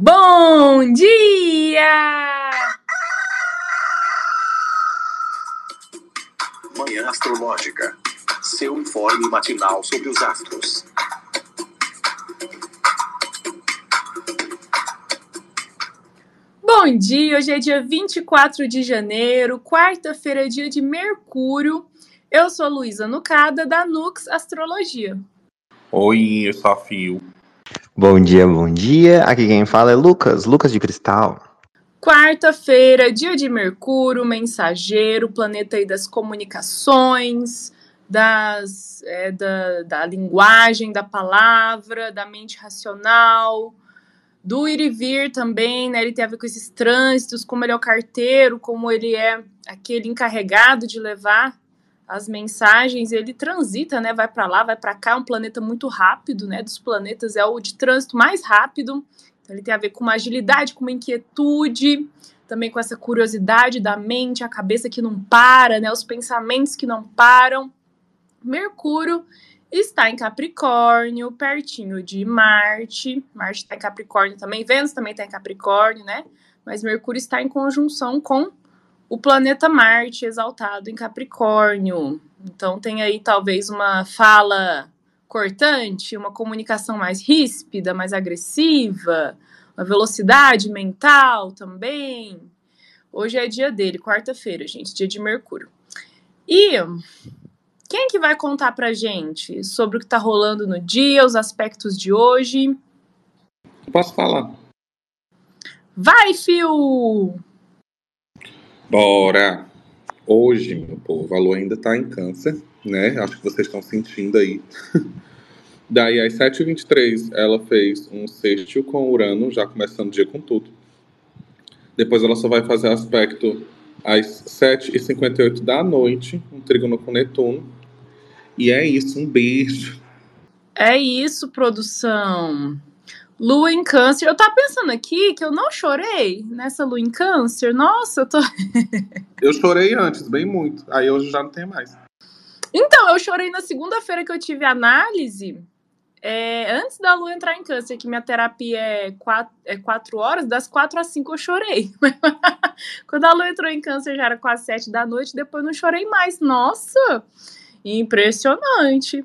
Bom dia! Manhã Astrológica. Seu informe matinal sobre os astros. Bom dia, hoje é dia 24 de janeiro, quarta-feira, é dia de Mercúrio. Eu sou a Luísa Nucada, da Nux Astrologia. Oi, eu sou a Fio. Bom dia, bom dia. Aqui quem fala é Lucas, Lucas de Cristal. Quarta-feira, dia de Mercúrio, mensageiro, planeta aí das comunicações, das, é, da, da linguagem, da palavra, da mente racional, do ir e vir também, né? Ele tem a ver com esses trânsitos, como ele é o carteiro, como ele é aquele encarregado de levar as mensagens, ele transita, né? Vai para lá, vai para cá, um planeta muito rápido, né? Dos planetas é o de trânsito mais rápido. Então ele tem a ver com uma agilidade, com uma inquietude, também com essa curiosidade da mente, a cabeça que não para, né? Os pensamentos que não param. Mercúrio está em Capricórnio, pertinho de Marte. Marte está em Capricórnio também, Vênus também está em Capricórnio, né? Mas Mercúrio está em conjunção com o planeta Marte exaltado em Capricórnio. Então tem aí talvez uma fala cortante, uma comunicação mais ríspida, mais agressiva, uma velocidade mental também. Hoje é dia dele, quarta-feira, gente, dia de Mercúrio. E quem que vai contar pra gente sobre o que tá rolando no dia, os aspectos de hoje? Posso falar? Vai, Fio! Bora! Hoje, meu povo, a lua ainda tá em câncer, né? Acho que vocês estão sentindo aí. Daí, às 7h23, ela fez um sextil com Urano, já começando o dia com tudo. Depois ela só vai fazer aspecto às 7h58 da noite, um trígono com Netuno. E é isso, um beijo. É isso, produção. Lua em câncer. Eu tava pensando aqui que eu não chorei nessa lua em câncer. Nossa, eu tô. eu chorei antes, bem muito. Aí hoje já não tem mais. Então, eu chorei na segunda-feira que eu tive análise. É, antes da lua entrar em câncer, que minha terapia é quatro, é quatro horas, das quatro às cinco eu chorei. Quando a lua entrou em câncer já era quase sete da noite, depois não chorei mais. Nossa, impressionante.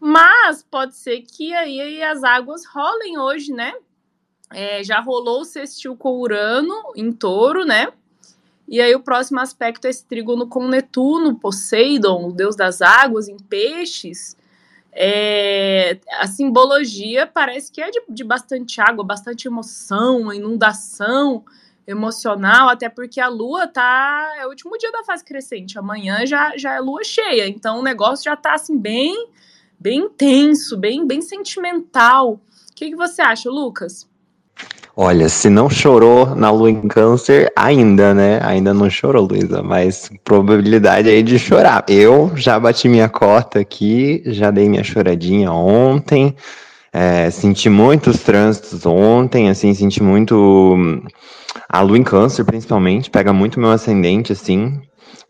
Mas pode ser que aí, as águas rolem hoje, né? É, já rolou o sextil com Urano em touro, né? E aí o próximo aspecto é esse trígono com Netuno, Poseidon, o deus das águas, em peixes. É, a simbologia parece que é de, de bastante água, bastante emoção, inundação emocional, até porque a lua tá. É o último dia da fase crescente. Amanhã já, já é lua cheia. Então o negócio já tá assim, bem bem intenso, bem, bem sentimental. O que, que você acha, Lucas? Olha, se não chorou na lua em câncer, ainda, né? Ainda não chorou, Luísa, mas probabilidade aí de chorar. Eu já bati minha cota aqui, já dei minha choradinha ontem, é, senti muitos trânsitos ontem, assim, senti muito. A lua em câncer, principalmente, pega muito meu ascendente, assim.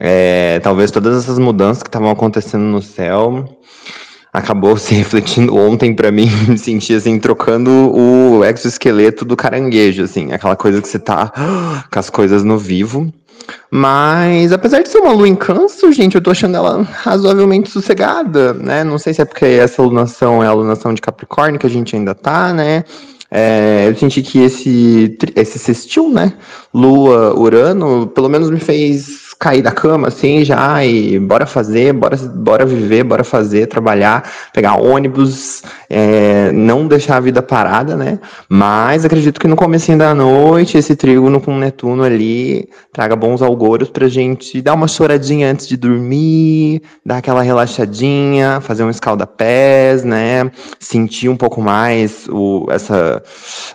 É, talvez todas essas mudanças que estavam acontecendo no céu acabou se refletindo ontem para mim, me senti assim, trocando o exoesqueleto do caranguejo, assim, aquela coisa que você tá com as coisas no vivo. Mas, apesar de ser uma lua em câncer, gente, eu tô achando ela razoavelmente sossegada, né? Não sei se é porque essa lunação é a lunação de Capricórnio que a gente ainda tá, né? É, eu senti que esse, esse sextil, né? Lua, Urano, pelo menos me fez cair da cama assim já e bora fazer, bora, bora viver, bora fazer, trabalhar, pegar ônibus, é, não deixar a vida parada, né? Mas acredito que no começo da noite, esse trígono com Netuno ali traga bons algoros pra gente dar uma choradinha antes de dormir, dar aquela relaxadinha, fazer um escalda-pés, né? Sentir um pouco mais o, essa,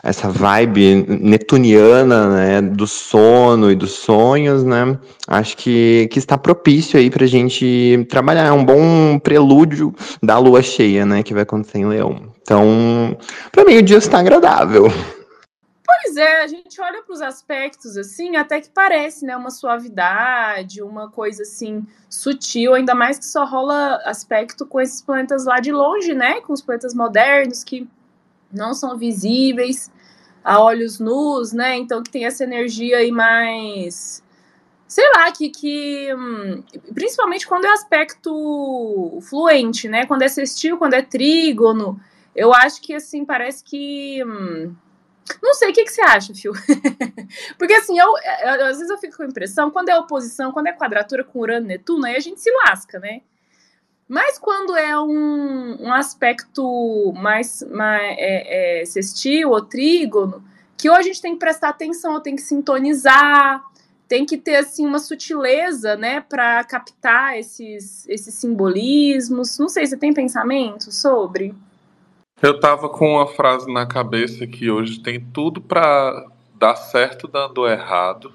essa vibe netuniana, né? Do sono e dos sonhos, né? Acho que, que está propício aí para a gente trabalhar. É um bom prelúdio da lua cheia, né? Que vai acontecer em Leão. Então, para mim, o dia está agradável. Pois é, a gente olha para os aspectos assim, até que parece, né, uma suavidade, uma coisa assim sutil, ainda mais que só rola aspecto com esses planetas lá de longe, né, com os planetas modernos que não são visíveis a olhos nus, né? Então que tem essa energia aí mais sei lá, que, que hum, principalmente quando é aspecto fluente, né? Quando é sextil, quando é trígono, eu acho que assim, parece que. Hum, não sei, o que, que você acha, Fio? Porque assim, eu, eu, às vezes eu fico com a impressão, quando é oposição, quando é quadratura com Urano e Netuno, aí a gente se lasca, né? Mas quando é um, um aspecto mais, mais é, é, sextil ou trígono, que ou a gente tem que prestar atenção, ou tem que sintonizar, tem que ter assim uma sutileza, né, para captar esses, esses simbolismos. Não sei, você tem pensamento sobre? Eu tava com uma frase na cabeça que hoje tem tudo para dar certo dando errado.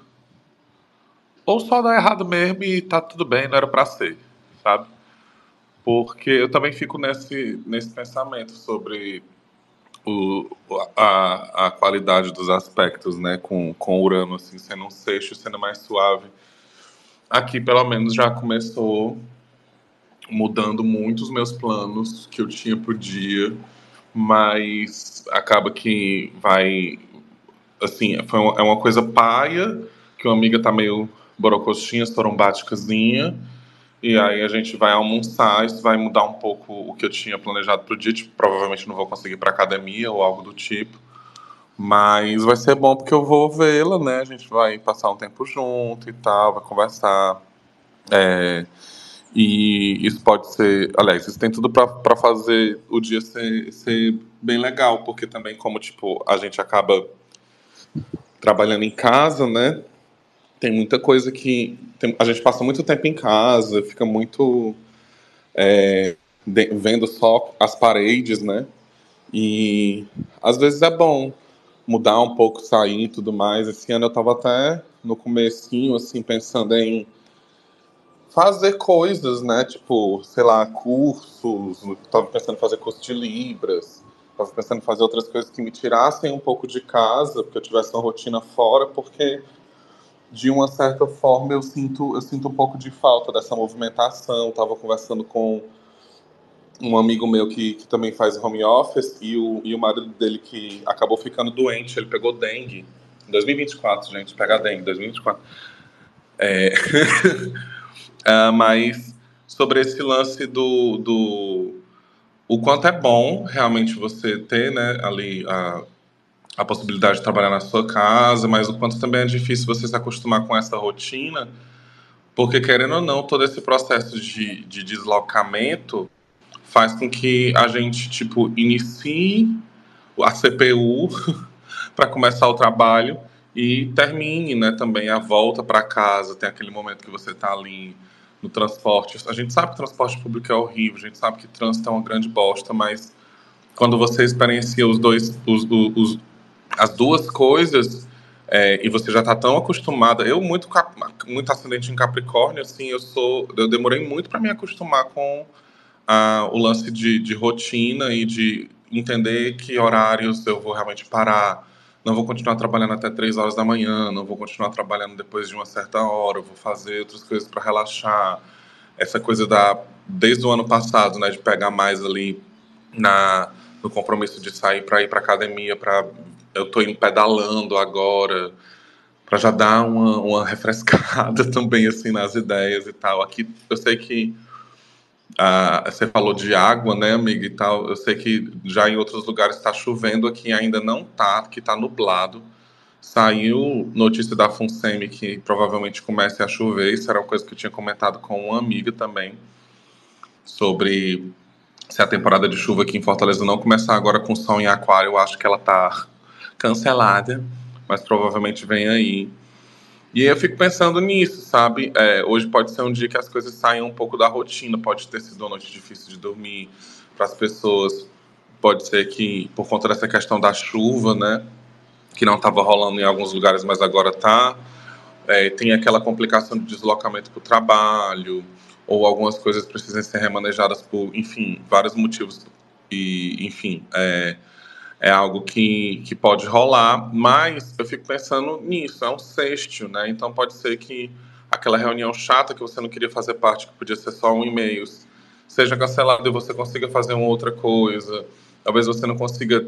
Ou só dar errado mesmo e tá tudo bem, não era para ser, sabe? Porque eu também fico nesse, nesse pensamento sobre o, a, a qualidade dos aspectos, né? Com, com Urano, assim, sendo um seixo, sendo mais suave. Aqui, pelo menos, já começou mudando muito os meus planos que eu tinha pro dia mas acaba que vai. Assim, foi uma, é uma coisa paia, que uma amiga tá meio borocostinha, estorumbáticazinha, e aí a gente vai almoçar, isso vai mudar um pouco o que eu tinha planejado pro dia, tipo, provavelmente não vou conseguir ir pra academia ou algo do tipo, mas vai ser bom porque eu vou vê-la, né, a gente vai passar um tempo junto e tal, vai conversar, é, e isso pode ser, aliás, isso tem tudo para fazer o dia ser, ser bem legal, porque também como tipo a gente acaba trabalhando em casa, né? Tem muita coisa que tem, a gente passa muito tempo em casa, fica muito é, de, vendo só as paredes, né? E às vezes é bom mudar um pouco, sair e tudo mais. Esse ano eu tava até no comecinho assim pensando em fazer coisas, né? Tipo, sei lá, cursos. Tava pensando em fazer curso de Libras. Tava pensando em fazer outras coisas que me tirassem um pouco de casa, porque eu tivesse uma rotina fora, porque de uma certa forma eu sinto eu sinto um pouco de falta dessa movimentação. Tava conversando com um amigo meu que, que também faz home office e o, e o marido dele que acabou ficando doente, ele pegou dengue. Em 2024, gente, pegar dengue, 2024. É... Uh, mas sobre esse lance do, do o quanto é bom realmente você ter né, ali a, a possibilidade de trabalhar na sua casa, mas o quanto também é difícil você se acostumar com essa rotina, porque querendo ou não, todo esse processo de, de deslocamento faz com que a gente tipo inicie a CPU para começar o trabalho e termine, né, também a volta para casa, tem aquele momento que você está ali no transporte. A gente sabe que transporte público é horrível, a gente sabe que trânsito é uma grande bosta, mas quando você experiencia os dois, os, os as duas coisas, é, e você já está tão acostumada. Eu muito muito ascendente em Capricórnio, assim, eu sou, eu demorei muito para me acostumar com o lance de, de rotina e de entender que horários eu vou realmente parar não vou continuar trabalhando até três horas da manhã, não vou continuar trabalhando depois de uma certa hora, vou fazer outras coisas para relaxar. Essa coisa da desde o ano passado, né, de pegar mais ali na no compromisso de sair para ir para academia, para eu tô indo pedalando agora, para já dar uma, uma refrescada também assim nas ideias e tal. Aqui eu sei que você falou de água, né, amiga, e tal. Eu sei que já em outros lugares está chovendo, aqui ainda não tá, que está nublado. Saiu notícia da FUNSEMI que provavelmente comece a chover. Isso era uma coisa que eu tinha comentado com uma amiga também, sobre se a temporada de chuva aqui em Fortaleza não começar agora com sol em aquário, eu acho que ela tá cancelada, mas provavelmente vem aí. E eu fico pensando nisso, sabe? É, hoje pode ser um dia que as coisas saem um pouco da rotina, pode ter sido uma noite difícil de dormir para as pessoas, pode ser que por conta dessa questão da chuva, né, que não estava rolando em alguns lugares, mas agora tá, é, tem aquela complicação de deslocamento para o trabalho, ou algumas coisas precisam ser remanejadas por, enfim, vários motivos. E, enfim, é, é algo que, que pode rolar, mas eu fico pensando nisso, é um sexto, né? Então pode ser que aquela reunião chata que você não queria fazer parte, que podia ser só um e-mail, seja cancelada e você consiga fazer uma outra coisa. Talvez você não consiga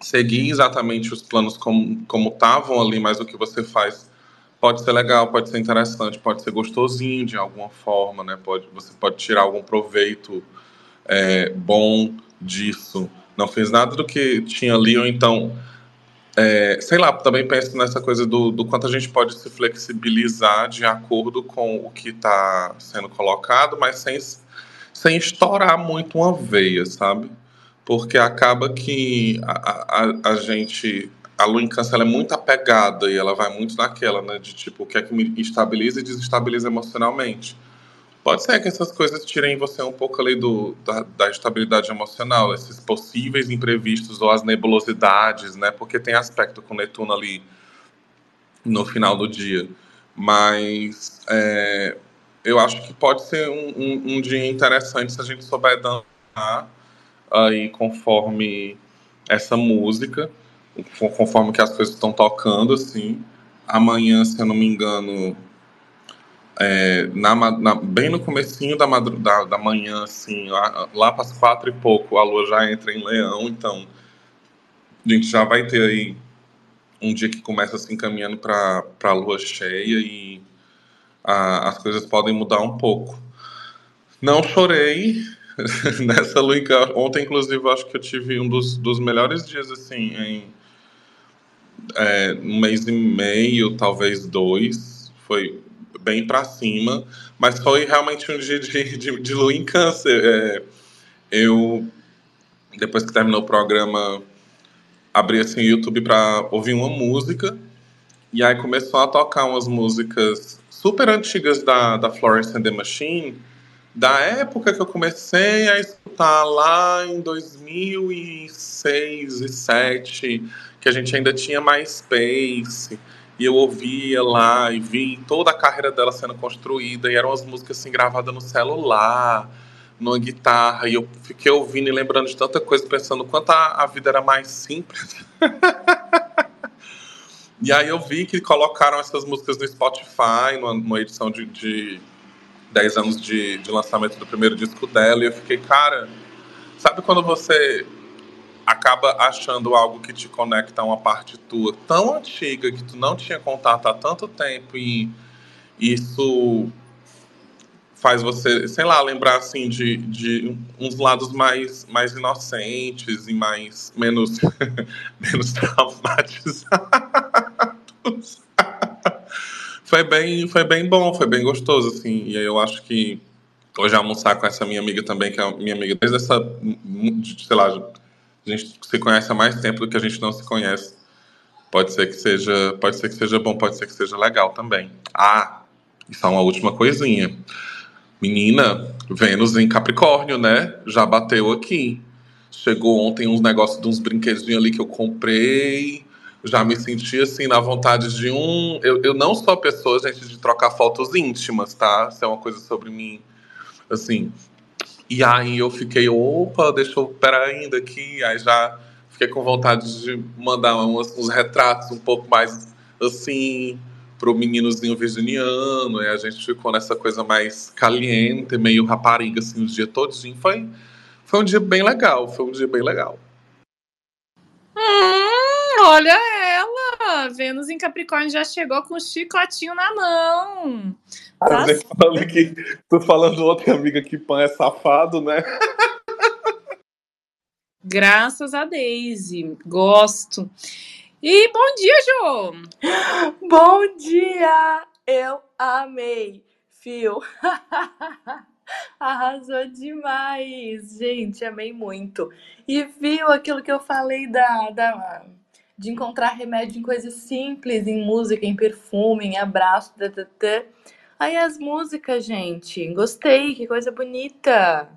seguir exatamente os planos como como estavam ali, mas o que você faz pode ser legal, pode ser interessante, pode ser gostosinho de alguma forma, né? Pode, você pode tirar algum proveito é, bom disso. Não fez nada do que tinha ali, ou então, é, sei lá, também penso nessa coisa do, do quanto a gente pode se flexibilizar de acordo com o que está sendo colocado, mas sem, sem estourar muito uma veia, sabe? Porque acaba que a, a, a gente a câncer ela é muito apegada e ela vai muito naquela, né? De tipo, o que é que me estabiliza e desestabiliza emocionalmente. Pode ser que essas coisas tirem você um pouco ali do, da, da estabilidade emocional, esses possíveis imprevistos ou as nebulosidades, né? Porque tem aspecto com Netuno ali no final do dia. Mas é, eu acho que pode ser um, um, um, dia interessante se a gente souber dançar aí conforme essa música conforme que as coisas estão tocando, assim. Amanhã, se eu não me engano, é, na, na, bem no comecinho da, da, da manhã, assim, lá, lá para as quatro e pouco, a lua já entra em leão, então a gente já vai ter aí um dia que começa se assim, encaminhando para a lua cheia e a, as coisas podem mudar um pouco. Não chorei nessa lua. Ontem, inclusive, acho que eu tive um dos, dos melhores dias, assim, em é, um mês e meio, talvez dois, foi bem para cima, mas foi realmente um dia de, de, de lua em câncer. É, eu, depois que terminou o programa, abri assim o YouTube para ouvir uma música, e aí começou a tocar umas músicas super antigas da, da Florence and the Machine, da época que eu comecei a escutar lá em 2006 e 2007, que a gente ainda tinha mais space e eu ouvia lá e vi toda a carreira dela sendo construída e eram as músicas assim gravadas no celular, numa guitarra e eu fiquei ouvindo e lembrando de tanta coisa, pensando quanto a, a vida era mais simples. e aí eu vi que colocaram essas músicas no Spotify, numa, numa edição de, de 10 anos de, de lançamento do primeiro disco dela e eu fiquei, cara, sabe quando você acaba achando algo que te conecta a uma parte tua tão antiga que tu não tinha contato há tanto tempo e isso faz você, sei lá, lembrar assim de, de uns lados mais, mais inocentes e mais menos menos traumatizados. foi bem, foi bem bom, foi bem gostoso assim. E eu acho que hoje almoçar com essa minha amiga também, que é minha amiga desde essa, sei lá, a gente se conhece há mais tempo do que a gente não se conhece. Pode ser que seja, pode ser que seja bom, pode ser que seja legal também. Ah, e só uma última coisinha. Menina, Vênus em Capricórnio, né? Já bateu aqui. Chegou ontem uns negócios de uns brinquedinhos ali que eu comprei. Já me senti assim na vontade de um. Eu, eu não sou a pessoa, gente, de trocar fotos íntimas, tá? Isso é uma coisa sobre mim. Assim, e aí eu fiquei, opa, deixa eu, pera ainda aqui. Aí já fiquei com vontade de mandar uns, uns retratos um pouco mais assim pro meninozinho virginiano. E a gente ficou nessa coisa mais caliente, meio rapariga, assim, o dia todinho. Foi, foi um dia bem legal, foi um dia bem legal. Hum, olha Vênus em Capricórnio já chegou com o chicotinho na mão. Tá falando que tô falando outra amiga que Pan é safado, né? Graças a Daisy, gosto. E bom dia, Jô! Bom dia! Eu amei, Fio. Arrasou demais, gente, amei muito. E viu aquilo que eu falei da, da de encontrar remédio em coisas simples, em música, em perfume, em abraço, tata. Aí as músicas, gente, gostei, que coisa bonita.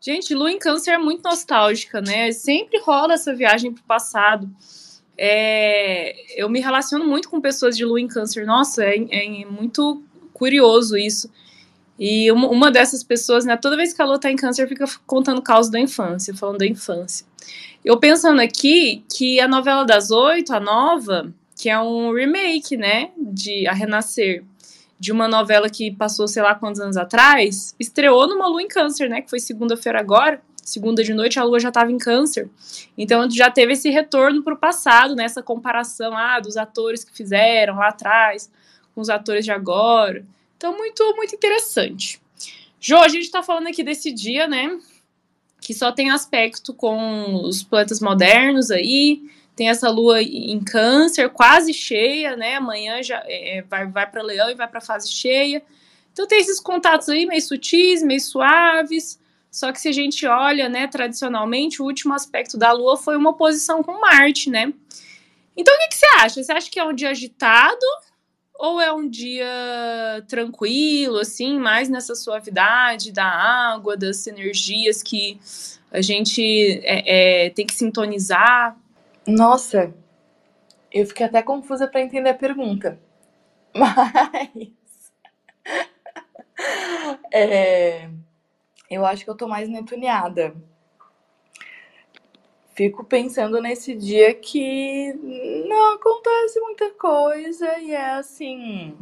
Gente, Lua em Câncer é muito nostálgica, né? Sempre rola essa viagem pro passado. É, eu me relaciono muito com pessoas de Lua em Câncer. Nossa, é, é muito curioso isso. E uma, uma, dessas pessoas, né, toda vez que a Lua tá em Câncer, fica contando caos da infância, falando da infância. Eu pensando aqui que a novela das oito, a nova, que é um remake, né, de A Renascer, de uma novela que passou sei lá quantos anos atrás, estreou numa lua em câncer, né? Que foi segunda-feira agora. segunda de noite, a lua já estava em câncer. Então já teve esse retorno para o passado, nessa né, comparação ah, dos atores que fizeram lá atrás com os atores de agora. Então, muito, muito interessante. Jo, a gente está falando aqui desse dia, né? Que só tem aspecto com os planetas modernos aí. Tem essa lua em câncer, quase cheia, né? Amanhã já é, vai, vai para leão e vai para fase cheia. Então tem esses contatos aí meio sutis, meio suaves. Só que se a gente olha, né, tradicionalmente, o último aspecto da Lua foi uma oposição com Marte, né? Então o que, que você acha? Você acha que é um dia agitado ou é um dia tranquilo, assim, mais nessa suavidade da água, das energias que a gente é, é, tem que sintonizar? Nossa, eu fiquei até confusa para entender a pergunta. Mas. é, eu acho que eu tô mais netuneada. Fico pensando nesse dia que não acontece muita coisa e é assim,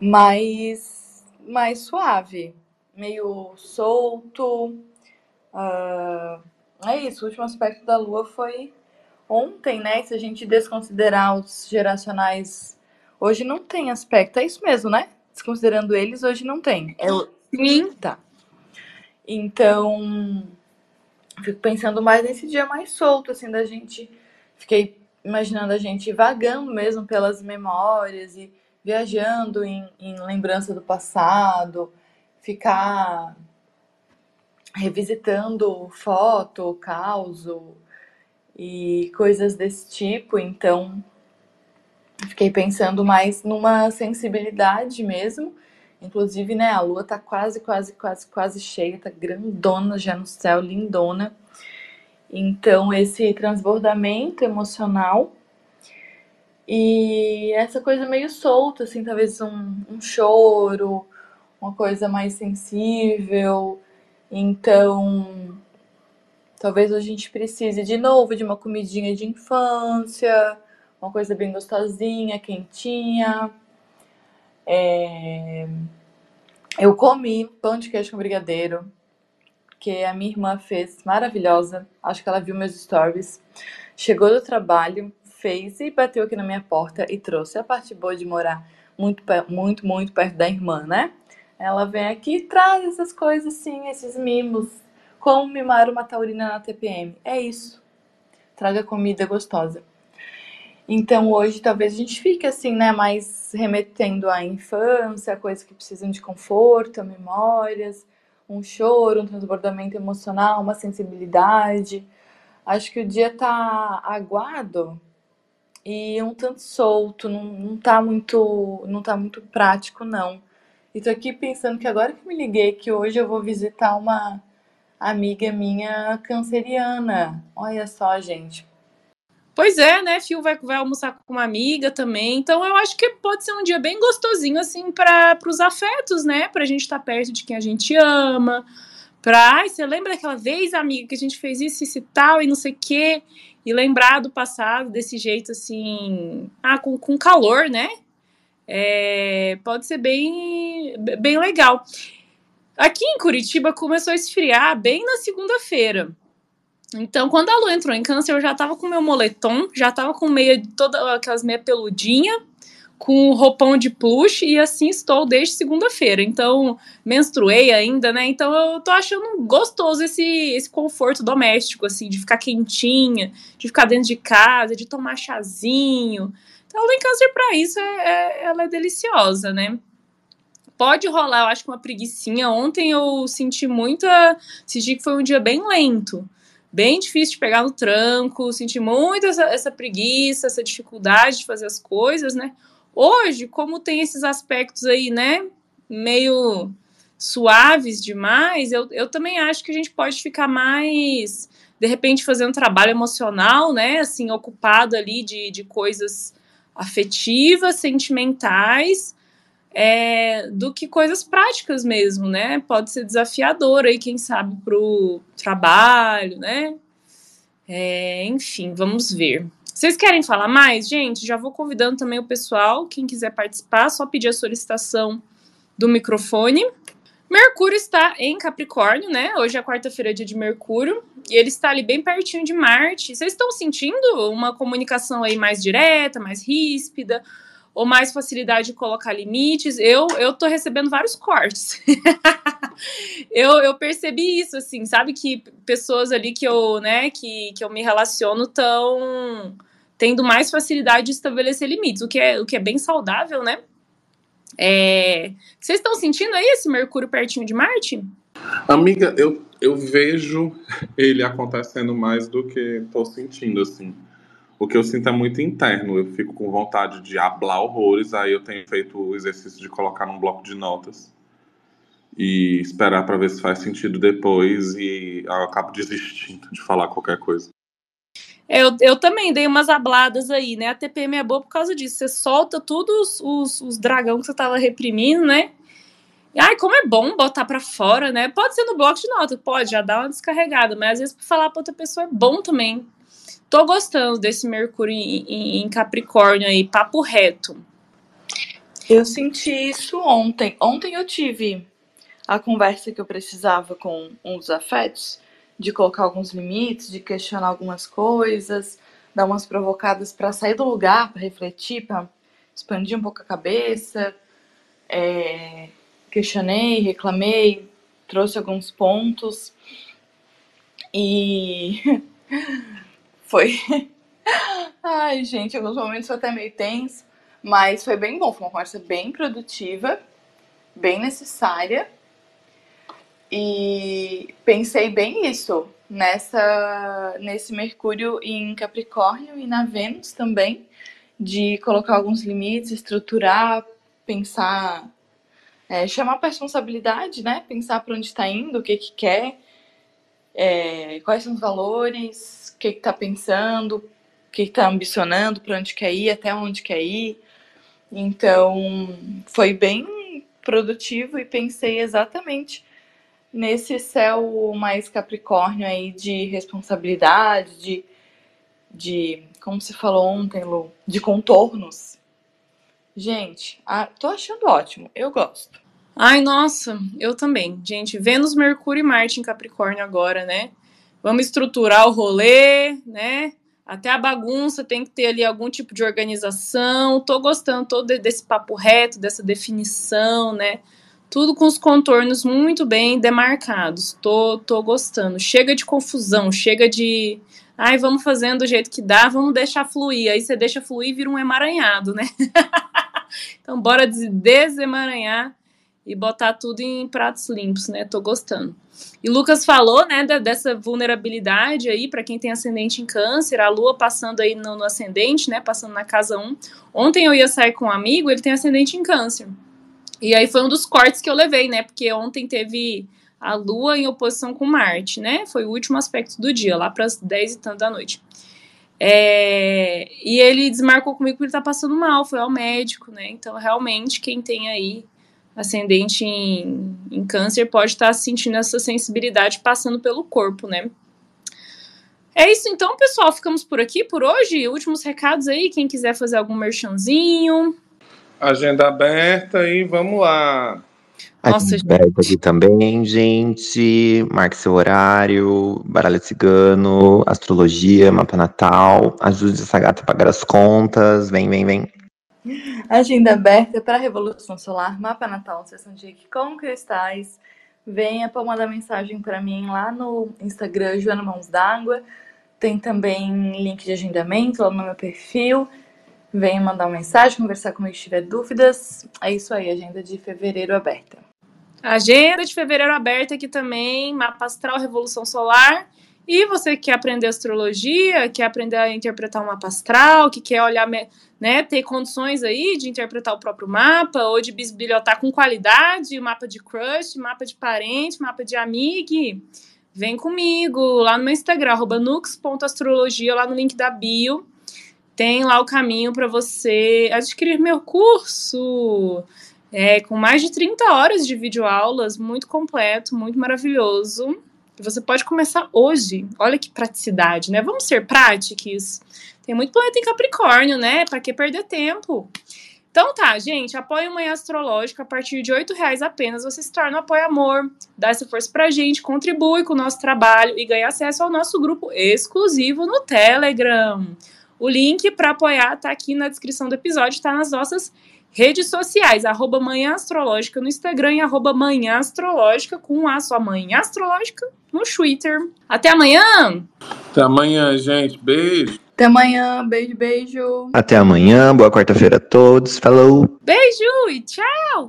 mais, mais suave, meio solto. Uh, é isso, o último aspecto da lua foi ontem, né? Se a gente desconsiderar os geracionais, hoje não tem aspecto. É isso mesmo, né? Desconsiderando eles, hoje não tem. É o... Sim. Tá. Então, fico pensando mais nesse dia mais solto, assim, da gente. Fiquei imaginando a gente vagando mesmo pelas memórias e viajando em, em lembrança do passado, ficar revisitando foto, caos e coisas desse tipo. Então, fiquei pensando mais numa sensibilidade mesmo Inclusive, né, a lua tá quase, quase, quase, quase cheia, tá grandona já no céu, lindona. Então, esse transbordamento emocional e essa coisa meio solta, assim, talvez um, um choro, uma coisa mais sensível. Então, talvez a gente precise de novo de uma comidinha de infância, uma coisa bem gostosinha, quentinha. É... Eu comi pão de queijo com brigadeiro, que a minha irmã fez, maravilhosa. Acho que ela viu meus stories. Chegou do trabalho, fez e bateu aqui na minha porta e trouxe. A parte boa de morar muito, muito, muito perto da irmã, né? Ela vem aqui e traz essas coisas assim, esses mimos. Como mimar uma taurina na TPM. É isso. Traga comida gostosa. Então hoje talvez a gente fique assim, né, mais remetendo à infância, coisas que precisam de conforto, memórias, um choro, um transbordamento emocional, uma sensibilidade. Acho que o dia tá aguado e um tanto solto, não, não tá muito, não tá muito prático não. E tô aqui pensando que agora que me liguei que hoje eu vou visitar uma amiga minha canceriana. Olha só, gente, Pois é, né? Fio vai, vai almoçar com uma amiga também. Então eu acho que pode ser um dia bem gostosinho, assim, para os afetos, né? Pra gente estar tá perto de quem a gente ama. Pra, ai, você lembra daquela vez, amiga, que a gente fez isso, isso e tal, e não sei o quê. E lembrar do passado desse jeito, assim, ah, com, com calor, né? É, pode ser bem, bem legal. Aqui em Curitiba começou a esfriar bem na segunda-feira. Então, quando a Lu entrou em câncer, eu já tava com meu moletom, já tava com meia, toda aquelas meia peludinha, com roupão de plush e assim estou desde segunda-feira. Então, menstruei ainda, né? Então eu tô achando gostoso esse, esse conforto doméstico, assim, de ficar quentinha, de ficar dentro de casa, de tomar chazinho. Então, a Lu em câncer pra isso, é, é, ela é deliciosa, né? Pode rolar, eu acho que uma preguiçinha. Ontem eu senti muita. Senti que foi um dia bem lento bem difícil de pegar no tranco, senti muito essa, essa preguiça, essa dificuldade de fazer as coisas, né? Hoje, como tem esses aspectos aí, né, meio suaves demais, eu, eu também acho que a gente pode ficar mais, de repente, fazendo um trabalho emocional, né, assim, ocupado ali de, de coisas afetivas, sentimentais, é, do que coisas práticas mesmo, né? Pode ser desafiador aí, quem sabe, para o trabalho, né? É, enfim, vamos ver. Vocês querem falar mais, gente? Já vou convidando também o pessoal, quem quiser participar, só pedir a solicitação do microfone. Mercúrio está em Capricórnio, né? Hoje é quarta-feira, dia de Mercúrio, e ele está ali bem pertinho de Marte. Vocês estão sentindo uma comunicação aí mais direta, mais ríspida, ou mais facilidade de colocar limites? Eu eu tô recebendo vários cortes. eu, eu percebi isso, assim, sabe que pessoas ali que eu, né, que, que eu me relaciono estão tendo mais facilidade de estabelecer limites, o que é, o que é bem saudável, né? É... Vocês estão sentindo aí esse Mercúrio pertinho de Marte? Amiga, eu, eu vejo ele acontecendo mais do que estou sentindo, assim. O que eu sinto é muito interno. Eu fico com vontade de hablar horrores, aí eu tenho feito o exercício de colocar num bloco de notas e esperar para ver se faz sentido depois e eu acabo desistindo de falar qualquer coisa. Eu, eu também dei umas habladas aí, né? A TPM é boa por causa disso. Você solta todos os, os, que você tava reprimindo, né? Ai, como é bom botar para fora, né? Pode ser no bloco de nota, pode, já dá uma descarregada, mas às vezes falar pra outra pessoa é bom também. Tô gostando desse Mercúrio em, em, Capricórnio aí, papo reto. Eu senti isso ontem. Ontem eu tive a conversa que eu precisava com uns afetos de colocar alguns limites, de questionar algumas coisas, dar umas provocadas para sair do lugar, para refletir, para expandir um pouco a cabeça. É, questionei, reclamei, trouxe alguns pontos e foi. Ai, gente, alguns momentos foi até meio tenso, mas foi bem bom. Foi uma conversa bem produtiva, bem necessária. E pensei bem isso nessa nesse Mercúrio em Capricórnio e na Vênus também, de colocar alguns limites, estruturar, pensar, é, chamar para responsabilidade, né? Pensar para onde está indo, o que que quer, é, quais são os valores, o que está pensando, o que está ambicionando, para onde quer ir, até onde quer ir. Então, foi bem produtivo e pensei exatamente nesse céu mais capricórnio aí de responsabilidade, de, de como se falou ontem, Lu, de contornos. Gente, a, tô achando ótimo, eu gosto. Ai, nossa, eu também. Gente, Vênus, Mercúrio e Marte em Capricórnio agora, né? Vamos estruturar o rolê, né? Até a bagunça tem que ter ali algum tipo de organização. Tô gostando todo desse papo reto, dessa definição, né? Tudo com os contornos muito bem demarcados. Tô, tô gostando. Chega de confusão, chega de. Ai, vamos fazendo do jeito que dá, vamos deixar fluir. Aí você deixa fluir e vira um emaranhado, né? então, bora desemaranhar e botar tudo em pratos limpos, né? Tô gostando. E Lucas falou, né, dessa vulnerabilidade aí para quem tem ascendente em câncer, a lua passando aí no, no ascendente, né, passando na casa 1. Ontem eu ia sair com um amigo, ele tem ascendente em câncer. E aí foi um dos cortes que eu levei, né? Porque ontem teve a Lua em oposição com Marte, né? Foi o último aspecto do dia, lá para as 10 e tanto da noite. É, e ele desmarcou comigo porque ele tá passando mal, foi ao médico, né? Então, realmente, quem tem aí ascendente em, em câncer pode estar tá sentindo essa sensibilidade passando pelo corpo, né? É isso então, pessoal. Ficamos por aqui por hoje. Últimos recados aí, quem quiser fazer algum merchanzinho. Agenda aberta e vamos lá. Nossa, aberta aqui também, gente. Marque seu horário, baralho cigano, astrologia, mapa natal. Ajude essa gata a pagar as contas. Vem, vem, vem. Agenda aberta para a Revolução Solar, mapa natal, sessão de com cristais. Venha para mandar mensagem para mim lá no Instagram, Joana Mãos d'Água. Tem também link de agendamento lá no meu perfil. Venha mandar uma mensagem, conversar comigo se tiver dúvidas. É isso aí, agenda de fevereiro aberta. Agenda de fevereiro aberta aqui também, mapa astral Revolução Solar. E você que quer aprender astrologia, quer aprender a interpretar o mapa astral, que quer olhar, né, ter condições aí de interpretar o próprio mapa, ou de bisbilhotar com qualidade, mapa de crush, mapa de parente, mapa de amigo, vem comigo lá no meu Instagram, nux.astrologia, lá no link da bio tem lá o caminho para você adquirir meu curso. É, com mais de 30 horas de videoaulas, muito completo, muito maravilhoso. Você pode começar hoje. Olha que praticidade, né? Vamos ser práticos. Tem muito planeta em Capricórnio, né? Para que perder tempo? Então tá, gente, apoia o Manhã Astrológica. A partir de R$ reais apenas você se torna um apoio amor, dá essa força pra gente, contribui com o nosso trabalho e ganha acesso ao nosso grupo exclusivo no Telegram. O link para apoiar tá aqui na descrição do episódio, tá nas nossas redes sociais, arroba Manhã Astrológica no Instagram e arroba Manhã Astrológica com a sua Manhã Astrológica no Twitter. Até amanhã! Até amanhã, gente. Beijo. Até amanhã. Beijo, beijo. Até amanhã. Boa quarta-feira a todos. Falou. Beijo e tchau!